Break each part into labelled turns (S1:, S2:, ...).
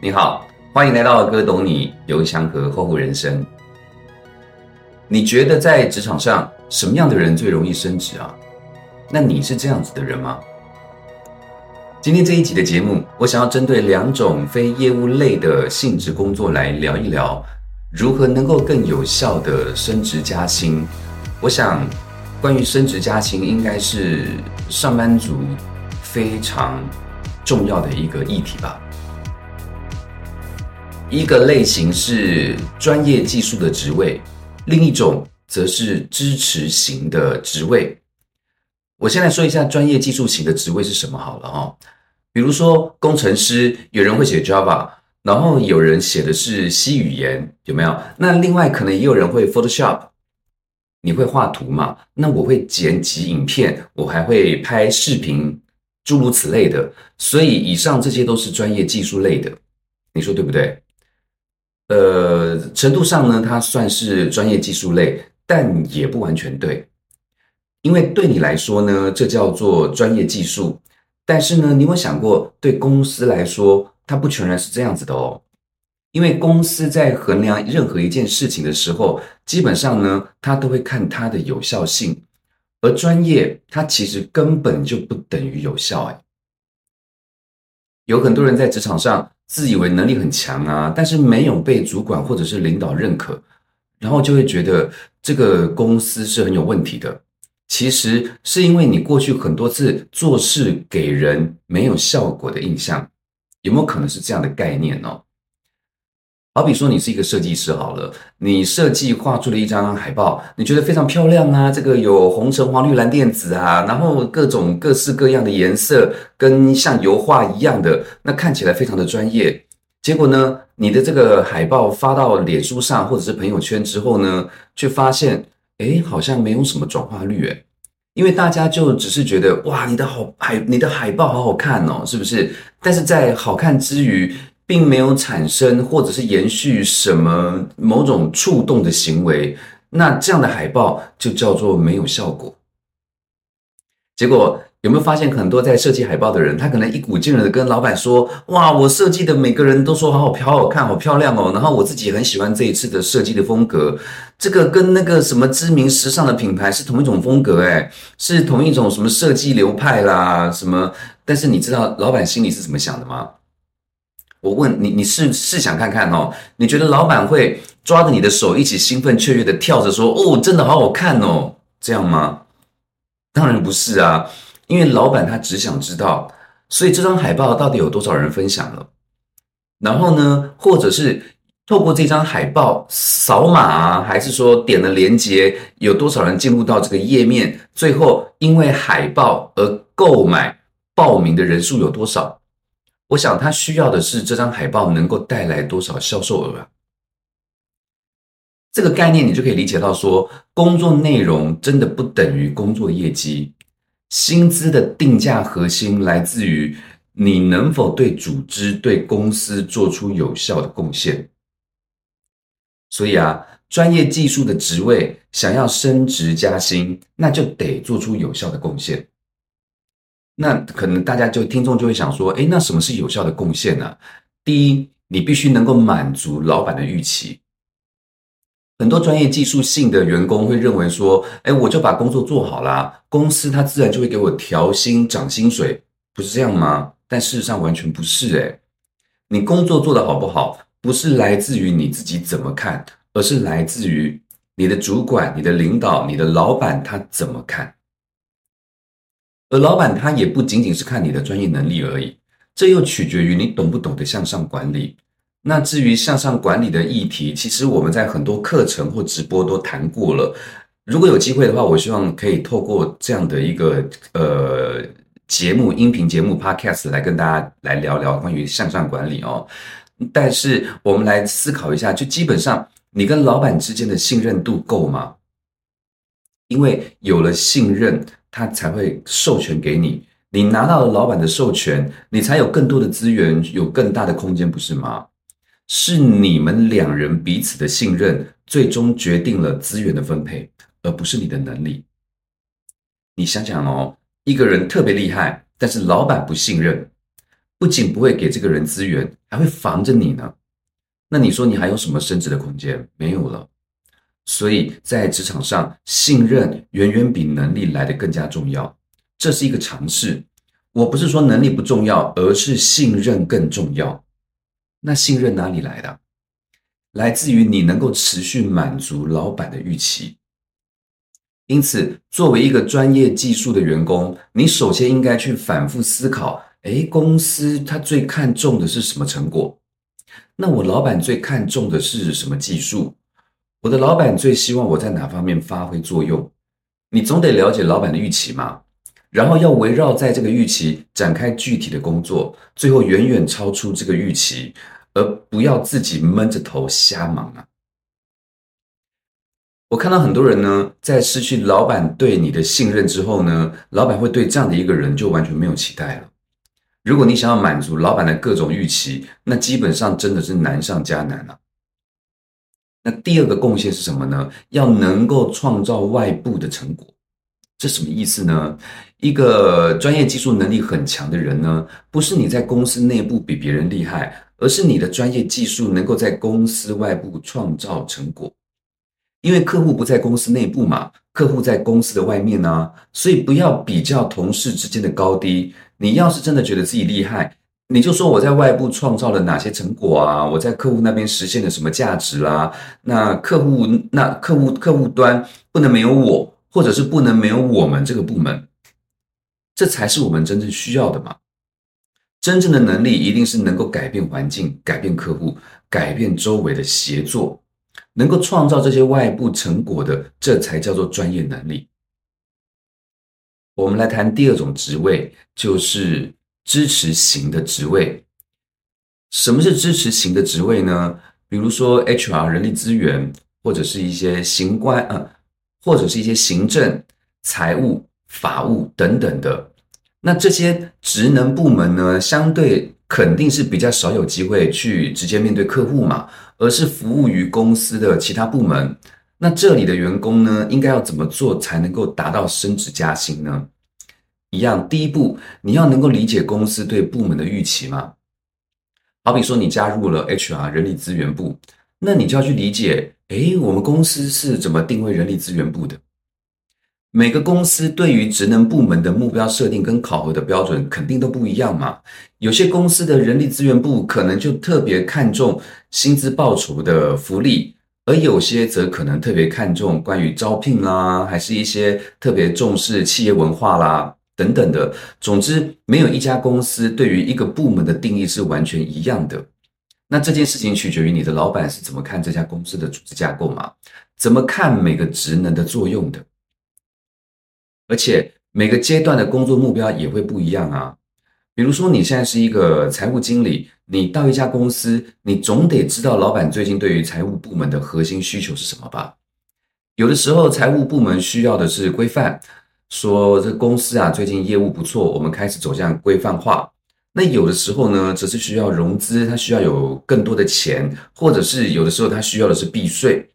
S1: 你好，欢迎来到哥懂你刘翔和厚厚人生。你觉得在职场上什么样的人最容易升职啊？那你是这样子的人吗？今天这一集的节目，我想要针对两种非业务类的性质工作来聊一聊，如何能够更有效的升职加薪。我想，关于升职加薪，应该是上班族非常重要的一个议题吧。一个类型是专业技术的职位，另一种则是支持型的职位。我先来说一下专业技术型的职位是什么好了哈。比如说工程师，有人会写 Java，然后有人写的是 C 语言，有没有？那另外可能也有人会 Photoshop，你会画图嘛？那我会剪辑影片，我还会拍视频，诸如此类的。所以以上这些都是专业技术类的，你说对不对？呃，程度上呢，它算是专业技术类，但也不完全对，因为对你来说呢，这叫做专业技术，但是呢，你有想过，对公司来说，它不全然是这样子的哦，因为公司在衡量任何一件事情的时候，基本上呢，它都会看它的有效性，而专业它其实根本就不等于有效，哎，有很多人在职场上。自以为能力很强啊，但是没有被主管或者是领导认可，然后就会觉得这个公司是很有问题的。其实是因为你过去很多次做事给人没有效果的印象，有没有可能是这样的概念呢？好比说，你是一个设计师，好了，你设计画出了一张海报，你觉得非常漂亮啊，这个有红橙黄绿蓝靛紫啊，然后各种各式各样的颜色，跟像油画一样的，那看起来非常的专业。结果呢，你的这个海报发到脸书上或者是朋友圈之后呢，却发现，哎，好像没有什么转化率，哎，因为大家就只是觉得，哇，你的好海，你的海报好好看哦，是不是？但是在好看之余，并没有产生或者是延续什么某种触动的行为，那这样的海报就叫做没有效果。结果有没有发现，很多在设计海报的人，他可能一股劲儿的跟老板说：“哇，我设计的每个人都说好好漂好看，好漂亮哦。”然后我自己很喜欢这一次的设计的风格，这个跟那个什么知名时尚的品牌是同一种风格，哎，是同一种什么设计流派啦，什么？但是你知道老板心里是怎么想的吗？我问你，你是试想看看哦？你觉得老板会抓着你的手一起兴奋雀跃的跳着说：“哦，真的好好看哦！”这样吗？当然不是啊，因为老板他只想知道，所以这张海报到底有多少人分享了？然后呢，或者是透过这张海报扫码啊，还是说点了链接，有多少人进入到这个页面？最后因为海报而购买报名的人数有多少？我想他需要的是这张海报能够带来多少销售额啊？这个概念你就可以理解到，说工作内容真的不等于工作业绩，薪资的定价核心来自于你能否对组织、对公司做出有效的贡献。所以啊，专业技术的职位想要升职加薪，那就得做出有效的贡献。那可能大家就听众就会想说，哎，那什么是有效的贡献呢？第一，你必须能够满足老板的预期。很多专业技术性的员工会认为说，哎，我就把工作做好啦，公司它自然就会给我调薪涨薪水，不是这样吗？但事实上完全不是，哎，你工作做得好不好，不是来自于你自己怎么看，而是来自于你的主管、你的领导、你的老板他怎么看。而老板他也不仅仅是看你的专业能力而已，这又取决于你懂不懂得向上管理。那至于向上管理的议题，其实我们在很多课程或直播都谈过了。如果有机会的话，我希望可以透过这样的一个呃节目、音频节目 Podcast 来跟大家来聊聊关于向上管理哦。但是我们来思考一下，就基本上你跟老板之间的信任度够吗？因为有了信任。他才会授权给你，你拿到了老板的授权，你才有更多的资源，有更大的空间，不是吗？是你们两人彼此的信任，最终决定了资源的分配，而不是你的能力。你想想哦，一个人特别厉害，但是老板不信任，不仅不会给这个人资源，还会防着你呢。那你说你还有什么升职的空间？没有了。所以在职场上，信任远远比能力来的更加重要。这是一个常识。我不是说能力不重要，而是信任更重要。那信任哪里来的？来自于你能够持续满足老板的预期。因此，作为一个专业技术的员工，你首先应该去反复思考：诶，公司他最看重的是什么成果？那我老板最看重的是什么技术？我的老板最希望我在哪方面发挥作用？你总得了解老板的预期嘛，然后要围绕在这个预期展开具体的工作，最后远远超出这个预期，而不要自己闷着头瞎忙啊。我看到很多人呢，在失去老板对你的信任之后呢，老板会对这样的一个人就完全没有期待了。如果你想要满足老板的各种预期，那基本上真的是难上加难了。那第二个贡献是什么呢？要能够创造外部的成果，这什么意思呢？一个专业技术能力很强的人呢，不是你在公司内部比别人厉害，而是你的专业技术能够在公司外部创造成果。因为客户不在公司内部嘛，客户在公司的外面呢，所以不要比较同事之间的高低。你要是真的觉得自己厉害，你就说我在外部创造了哪些成果啊？我在客户那边实现了什么价值啦？那客户那客户客户端不能没有我，或者是不能没有我们这个部门，这才是我们真正需要的嘛。真正的能力一定是能够改变环境、改变客户、改变周围的协作。能够创造这些外部成果的，这才叫做专业能力。我们来谈第二种职位，就是支持型的职位。什么是支持型的职位呢？比如说 HR 人力资源，或者是一些行官啊，或者是一些行政、财务、法务等等的。那这些职能部门呢，相对肯定是比较少有机会去直接面对客户嘛。而是服务于公司的其他部门，那这里的员工呢，应该要怎么做才能够达到升职加薪呢？一样，第一步你要能够理解公司对部门的预期嘛。好比说你加入了 HR 人力资源部，那你就要去理解，诶，我们公司是怎么定位人力资源部的？每个公司对于职能部门的目标设定跟考核的标准肯定都不一样嘛。有些公司的人力资源部可能就特别看重薪资报酬的福利，而有些则可能特别看重关于招聘啦，还是一些特别重视企业文化啦等等的。总之，没有一家公司对于一个部门的定义是完全一样的。那这件事情取决于你的老板是怎么看这家公司的组织架构嘛？怎么看每个职能的作用的？而且每个阶段的工作目标也会不一样啊。比如说，你现在是一个财务经理，你到一家公司，你总得知道老板最近对于财务部门的核心需求是什么吧？有的时候，财务部门需要的是规范，说这公司啊最近业务不错，我们开始走向规范化。那有的时候呢，则是需要融资，它需要有更多的钱，或者是有的时候它需要的是避税。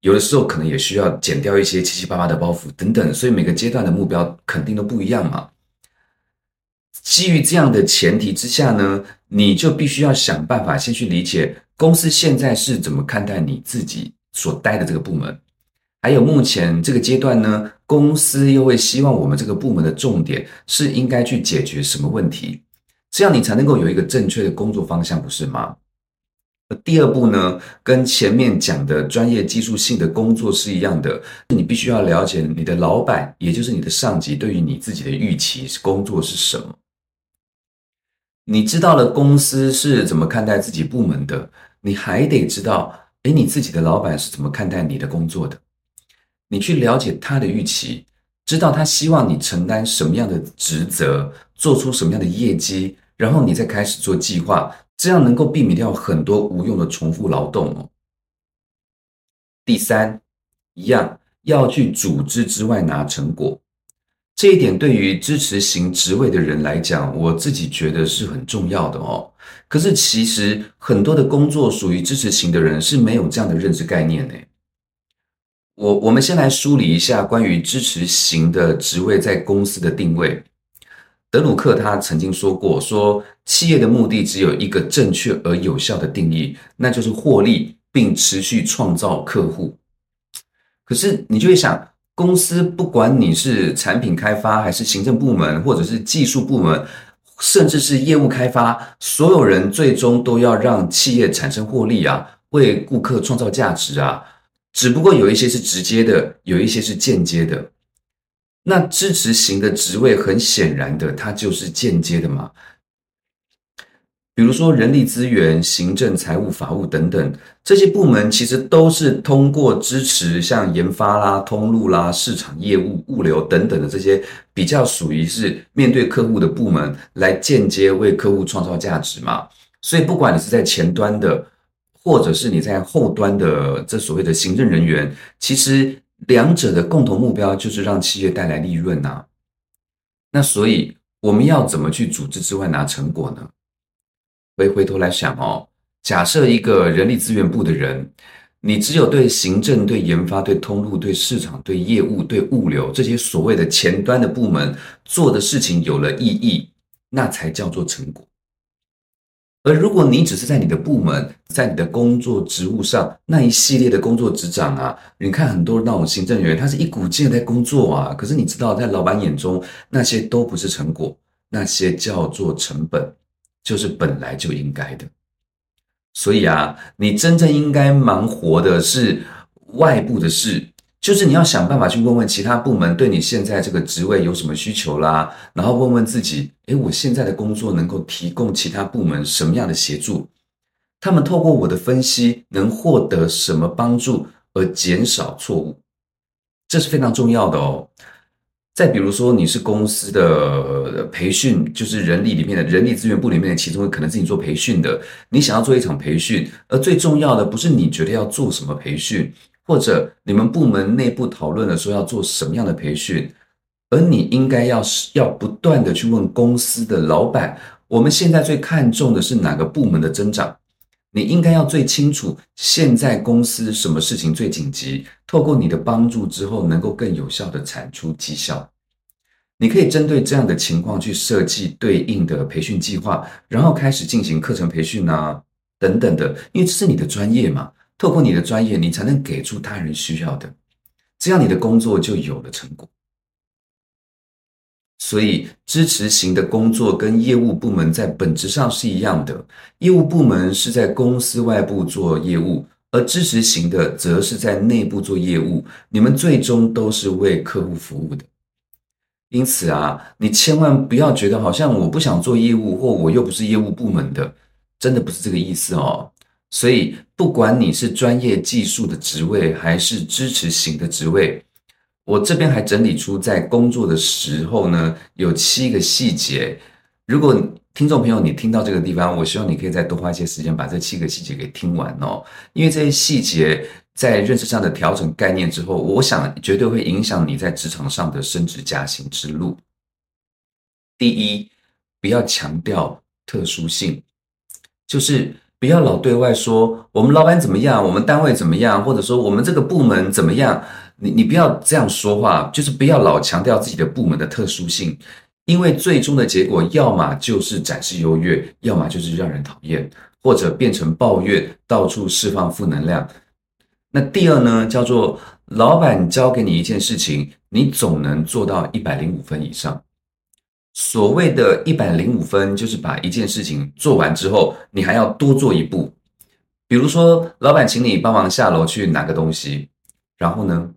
S1: 有的时候可能也需要减掉一些七七八八的包袱等等，所以每个阶段的目标肯定都不一样嘛。基于这样的前提之下呢，你就必须要想办法先去理解公司现在是怎么看待你自己所待的这个部门，还有目前这个阶段呢，公司又会希望我们这个部门的重点是应该去解决什么问题，这样你才能够有一个正确的工作方向，不是吗？第二步呢，跟前面讲的专业技术性的工作是一样的，你必须要了解你的老板，也就是你的上级对于你自己的预期工作是什么。你知道了公司是怎么看待自己部门的，你还得知道，哎，你自己的老板是怎么看待你的工作的。你去了解他的预期，知道他希望你承担什么样的职责，做出什么样的业绩，然后你再开始做计划。这样能够避免掉很多无用的重复劳动哦。第三，一样要去组织之外拿成果，这一点对于支持型职位的人来讲，我自己觉得是很重要的哦。可是其实很多的工作属于支持型的人是没有这样的认知概念呢。我我们先来梳理一下关于支持型的职位在公司的定位。德鲁克他曾经说过，说企业的目的只有一个正确而有效的定义，那就是获利并持续创造客户。可是你就会想，公司不管你是产品开发，还是行政部门，或者是技术部门，甚至是业务开发，所有人最终都要让企业产生获利啊，为顾客创造价值啊。只不过有一些是直接的，有一些是间接的。那支持型的职位，很显然的，它就是间接的嘛。比如说人力资源、行政、财务、法务等等这些部门，其实都是通过支持像研发啦、通路啦、市场业务、物流等等的这些比较属于是面对客户的部门，来间接为客户创造价值嘛。所以，不管你是在前端的，或者是你在后端的这所谓的行政人员，其实。两者的共同目标就是让企业带来利润呐。那所以我们要怎么去组织之外拿成果呢？回回头来想哦，假设一个人力资源部的人，你只有对行政、对研发、对通路、对市场、对业务、对物流这些所谓的前端的部门做的事情有了意义，那才叫做成果。而如果你只是在你的部门，在你的工作职务上那一系列的工作职掌啊，你看很多那种行政人员，他是一股劲在工作啊，可是你知道，在老板眼中，那些都不是成果，那些叫做成本，就是本来就应该的。所以啊，你真正应该忙活的是外部的事。就是你要想办法去问问其他部门对你现在这个职位有什么需求啦，然后问问自己，诶，我现在的工作能够提供其他部门什么样的协助？他们透过我的分析能获得什么帮助而减少错误？这是非常重要的哦。再比如说，你是公司的培训，就是人力里面的人力资源部里面的其中可能是你做培训的，你想要做一场培训，而最重要的不是你觉得要做什么培训。或者你们部门内部讨论的时候要做什么样的培训，而你应该要是要不断的去问公司的老板，我们现在最看重的是哪个部门的增长？你应该要最清楚现在公司什么事情最紧急，透过你的帮助之后能够更有效的产出绩效。你可以针对这样的情况去设计对应的培训计划，然后开始进行课程培训啊等等的，因为这是你的专业嘛。透过你的专业，你才能给出他人需要的，这样你的工作就有了成果。所以，支持型的工作跟业务部门在本质上是一样的。业务部门是在公司外部做业务，而支持型的则是在内部做业务。你们最终都是为客户服务的。因此啊，你千万不要觉得好像我不想做业务，或我又不是业务部门的，真的不是这个意思哦。所以，不管你是专业技术的职位，还是支持型的职位，我这边还整理出在工作的时候呢，有七个细节。如果听众朋友你听到这个地方，我希望你可以再多花一些时间把这七个细节给听完哦，因为这些细节在认识上的调整概念之后，我想绝对会影响你在职场上的升职加薪之路。第一，不要强调特殊性，就是。不要老对外说我们老板怎么样，我们单位怎么样，或者说我们这个部门怎么样。你你不要这样说话，就是不要老强调自己的部门的特殊性，因为最终的结果要么就是展示优越，要么就是让人讨厌，或者变成抱怨，到处释放负能量。那第二呢，叫做老板交给你一件事情，你总能做到一百零五分以上。所谓的一百零五分，就是把一件事情做完之后，你还要多做一步。比如说，老板请你帮忙下楼去拿个东西，然后呢，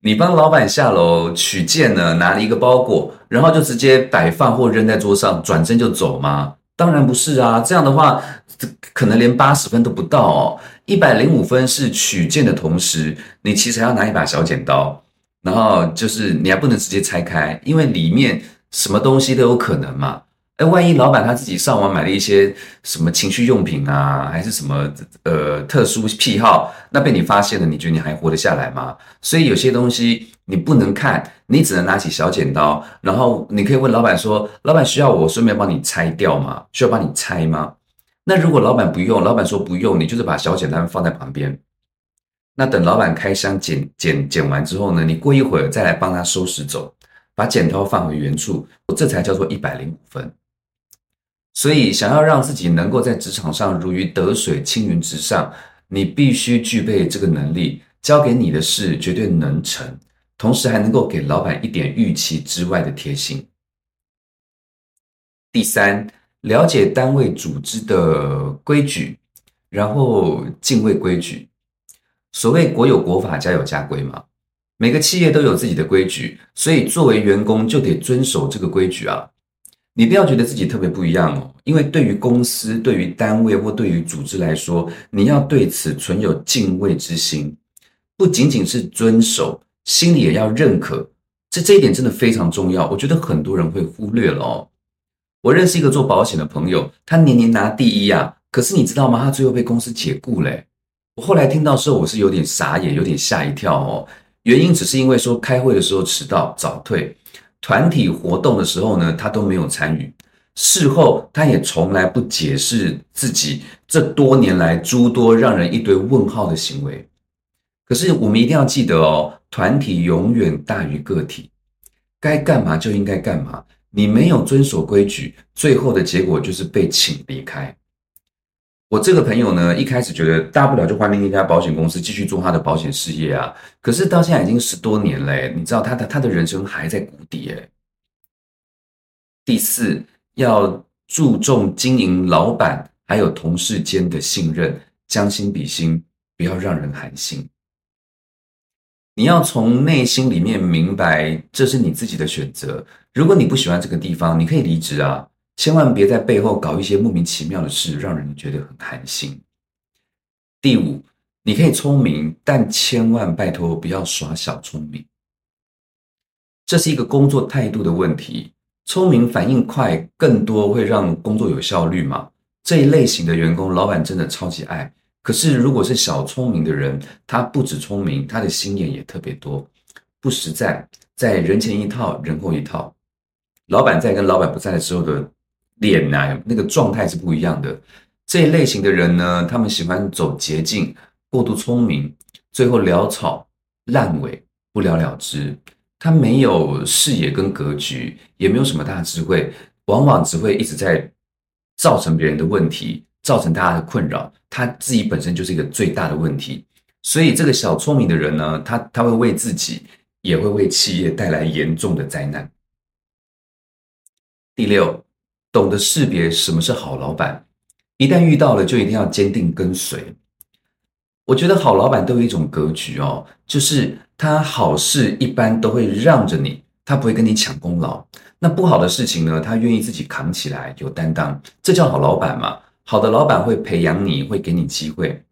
S1: 你帮老板下楼取件呢，拿了一个包裹，然后就直接摆放或扔在桌上，转身就走吗？当然不是啊，这样的话，可能连八十分都不到哦。一百零五分是取件的同时，你其实还要拿一把小剪刀，然后就是你还不能直接拆开，因为里面。什么东西都有可能嘛？哎，万一老板他自己上网买了一些什么情趣用品啊，还是什么呃特殊癖好，那被你发现了，你觉得你还活得下来吗？所以有些东西你不能看，你只能拿起小剪刀，然后你可以问老板说：“老板需要我顺便帮你拆掉吗？需要帮你拆吗？”那如果老板不用，老板说不用，你就是把小剪刀放在旁边。那等老板开箱剪剪剪完之后呢，你过一会儿再来帮他收拾走。把剪刀放回原处，我这才叫做一百零五分。所以，想要让自己能够在职场上如鱼得水、青云直上，你必须具备这个能力。交给你的事绝对能成，同时还能够给老板一点预期之外的贴心。第三，了解单位组织的规矩，然后敬畏规矩。所谓国有国法，家有家规嘛。每个企业都有自己的规矩，所以作为员工就得遵守这个规矩啊。你不要觉得自己特别不一样哦，因为对于公司、对于单位或对于组织来说，你要对此存有敬畏之心。不仅仅是遵守，心里也要认可，这这一点真的非常重要。我觉得很多人会忽略了哦。我认识一个做保险的朋友，他年年拿第一啊，可是你知道吗？他最后被公司解雇嘞。我后来听到时候，我是有点傻眼，有点吓一跳哦。原因只是因为说开会的时候迟到早退，团体活动的时候呢，他都没有参与。事后他也从来不解释自己这多年来诸多让人一堆问号的行为。可是我们一定要记得哦，团体永远大于个体，该干嘛就应该干嘛。你没有遵守规矩，最后的结果就是被请离开。我这个朋友呢，一开始觉得大不了就换另一家保险公司继续做他的保险事业啊。可是到现在已经十多年嘞，你知道他的他的人生还在谷底哎。第四，要注重经营老板还有同事间的信任，将心比心，不要让人寒心。你要从内心里面明白，这是你自己的选择。如果你不喜欢这个地方，你可以离职啊，千万别在背后搞一些莫名其妙的事，让人觉得很寒心。第五，你可以聪明，但千万拜托不要耍小聪明。这是一个工作态度的问题。聪明、反应快，更多会让工作有效率嘛？这一类型的员工，老板真的超级爱。可是，如果是小聪明的人，他不止聪明，他的心眼也特别多，不实在，在人前一套，人后一套。老板在跟老板不在的时候的脸呐，那个状态是不一样的。这一类型的人呢，他们喜欢走捷径，过度聪明，最后潦草烂尾，不了了之。他没有视野跟格局，也没有什么大智慧，往往只会一直在造成别人的问题。造成大家的困扰，他自己本身就是一个最大的问题。所以，这个小聪明的人呢，他他会为自己，也会为企业带来严重的灾难。第六，懂得识别什么是好老板，一旦遇到了，就一定要坚定跟随。我觉得好老板都有一种格局哦，就是他好事一般都会让着你，他不会跟你抢功劳。那不好的事情呢，他愿意自己扛起来，有担当，这叫好老板嘛。好的老板会培养你，会给你机会。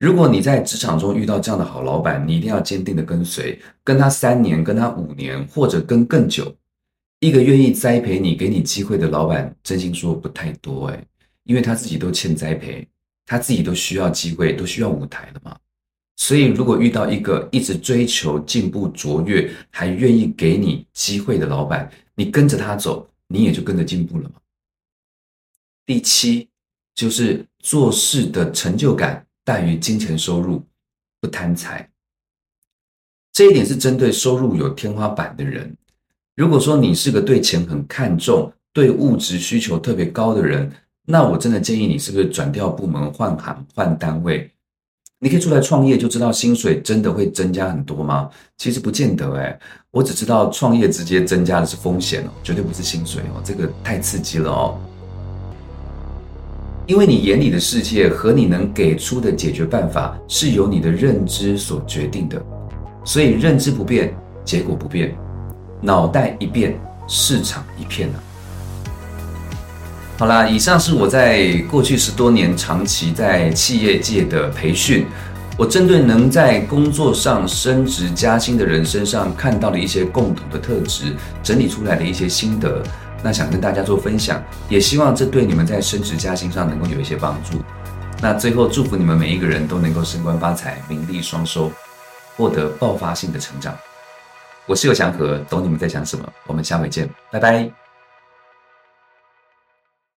S1: 如果你在职场中遇到这样的好老板，你一定要坚定的跟随，跟他三年，跟他五年，或者跟更久。一个愿意栽培你、给你机会的老板，真心说不太多哎，因为他自己都欠栽培，他自己都需要机会，都需要舞台的嘛。所以，如果遇到一个一直追求进步卓越，还愿意给你机会的老板，你跟着他走，你也就跟着进步了嘛。第七。就是做事的成就感大于金钱收入，不贪财。这一点是针对收入有天花板的人。如果说你是个对钱很看重、对物质需求特别高的人，那我真的建议你是不是转调部门、换行、换单位？你可以出来创业，就知道薪水真的会增加很多吗？其实不见得哎，我只知道创业直接增加的是风险哦，绝对不是薪水哦，这个太刺激了哦。因为你眼里的世界和你能给出的解决办法是由你的认知所决定的，所以认知不变，结果不变，脑袋一变，市场一片啊。好啦，以上是我在过去十多年长期在企业界的培训，我针对能在工作上升职加薪的人身上看到的一些共同的特质，整理出来的一些心得。那想跟大家做分享，也希望这对你们在升职加薪上能够有一些帮助。那最后祝福你们每一个人都能够升官发财、名利双收，获得爆发性的成长。我是有祥和，懂你们在想什么。我们下回见，拜拜。